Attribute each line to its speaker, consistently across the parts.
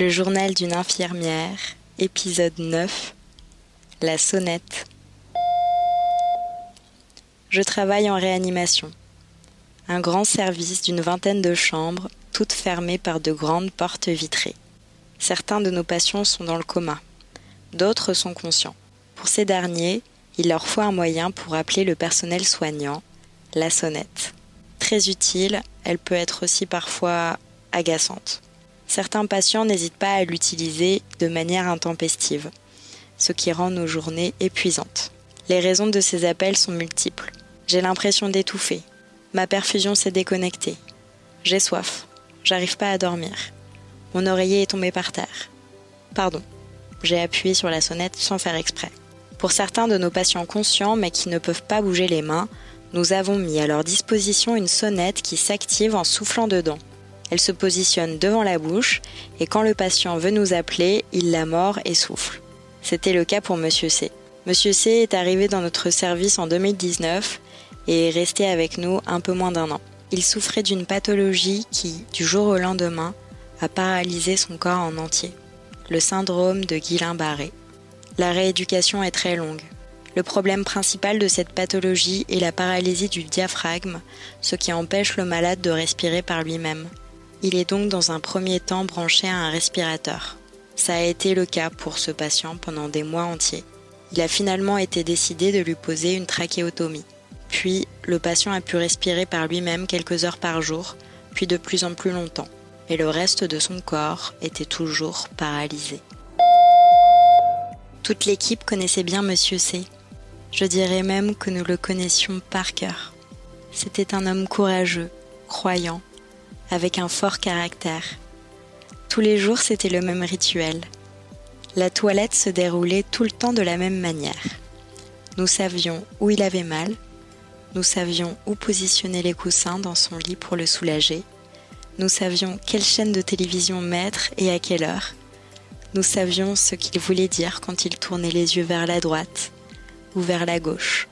Speaker 1: Le journal d'une infirmière, épisode 9 La sonnette. Je travaille en réanimation. Un grand service d'une vingtaine de chambres, toutes fermées par de grandes portes vitrées. Certains de nos patients sont dans le coma. D'autres sont conscients. Pour ces derniers, il leur faut un moyen pour appeler le personnel soignant, la sonnette. Très utile, elle peut être aussi parfois agaçante. Certains patients n'hésitent pas à l'utiliser de manière intempestive, ce qui rend nos journées épuisantes. Les raisons de ces appels sont multiples. J'ai l'impression d'étouffer. Ma perfusion s'est déconnectée. J'ai soif. J'arrive pas à dormir. Mon oreiller est tombé par terre. Pardon. J'ai appuyé sur la sonnette sans faire exprès. Pour certains de nos patients conscients mais qui ne peuvent pas bouger les mains, nous avons mis à leur disposition une sonnette qui s'active en soufflant dedans. Elle se positionne devant la bouche et quand le patient veut nous appeler, il la mord et souffle. C'était le cas pour Monsieur C. Monsieur C est arrivé dans notre service en 2019 et est resté avec nous un peu moins d'un an. Il souffrait d'une pathologie qui, du jour au lendemain, a paralysé son corps en entier. Le syndrome de Guillain-Barré. La rééducation est très longue. Le problème principal de cette pathologie est la paralysie du diaphragme, ce qui empêche le malade de respirer par lui-même. Il est donc dans un premier temps branché à un respirateur. Ça a été le cas pour ce patient pendant des mois entiers. Il a finalement été décidé de lui poser une trachéotomie. Puis, le patient a pu respirer par lui-même quelques heures par jour, puis de plus en plus longtemps. Et le reste de son corps était toujours paralysé. Toute l'équipe connaissait bien Monsieur C. Je dirais même que nous le connaissions par cœur. C'était un homme courageux, croyant, avec un fort caractère. Tous les jours, c'était le même rituel. La toilette se déroulait tout le temps de la même manière. Nous savions où il avait mal, nous savions où positionner les coussins dans son lit pour le soulager, nous savions quelle chaîne de télévision mettre et à quelle heure, nous savions ce qu'il voulait dire quand il tournait les yeux vers la droite ou vers la gauche.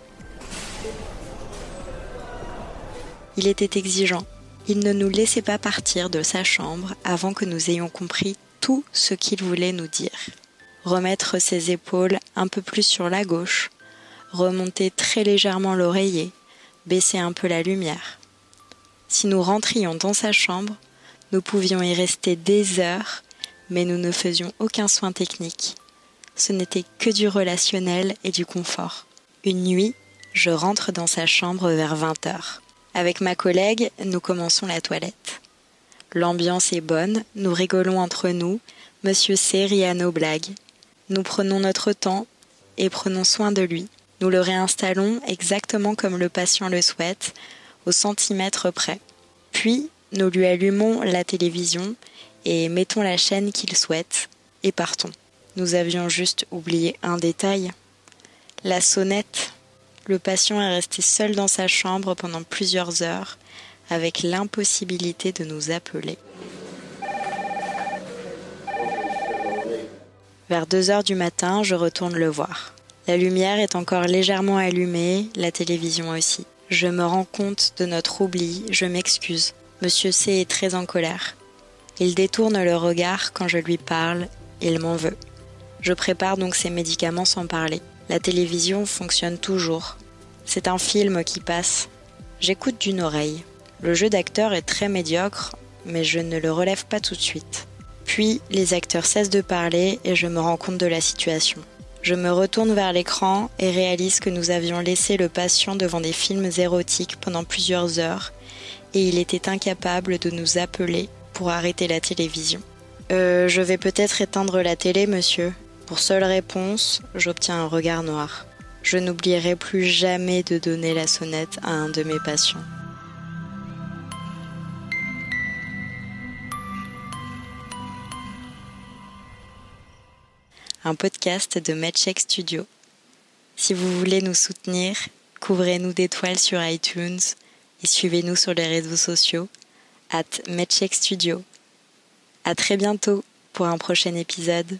Speaker 1: Il était exigeant, il ne nous laissait pas partir de sa chambre avant que nous ayons compris tout ce qu'il voulait nous dire. Remettre ses épaules un peu plus sur la gauche, remonter très légèrement l'oreiller, baisser un peu la lumière. Si nous rentrions dans sa chambre, nous pouvions y rester des heures, mais nous ne faisions aucun soin technique. Ce n'était que du relationnel et du confort. Une nuit, je rentre dans sa chambre vers 20 heures. Avec ma collègue, nous commençons la toilette. L'ambiance est bonne, nous rigolons entre nous, Monsieur C rit à nos blagues. Nous prenons notre temps et prenons soin de lui. Nous le réinstallons exactement comme le patient le souhaite, au centimètre près. Puis, nous lui allumons la télévision et mettons la chaîne qu'il souhaite et partons. Nous avions juste oublié un détail. La sonnette le patient est resté seul dans sa chambre pendant plusieurs heures, avec l'impossibilité de nous appeler. Vers deux heures du matin, je retourne le voir. La lumière est encore légèrement allumée, la télévision aussi. Je me rends compte de notre oubli, je m'excuse. Monsieur C est très en colère. Il détourne le regard quand je lui parle, il m'en veut. Je prépare donc ses médicaments sans parler. La télévision fonctionne toujours. C'est un film qui passe. J'écoute d'une oreille. Le jeu d'acteur est très médiocre, mais je ne le relève pas tout de suite. Puis les acteurs cessent de parler et je me rends compte de la situation. Je me retourne vers l'écran et réalise que nous avions laissé le patient devant des films érotiques pendant plusieurs heures et il était incapable de nous appeler pour arrêter la télévision. Euh, je vais peut-être éteindre la télé, monsieur, pour seule réponse, j'obtiens un regard noir. Je n'oublierai plus jamais de donner la sonnette à un de mes patients. Un podcast de MedCheck Studio. Si vous voulez nous soutenir, couvrez-nous d'étoiles sur iTunes et suivez-nous sur les réseaux sociaux at MedCheck Studio. À très bientôt pour un prochain épisode.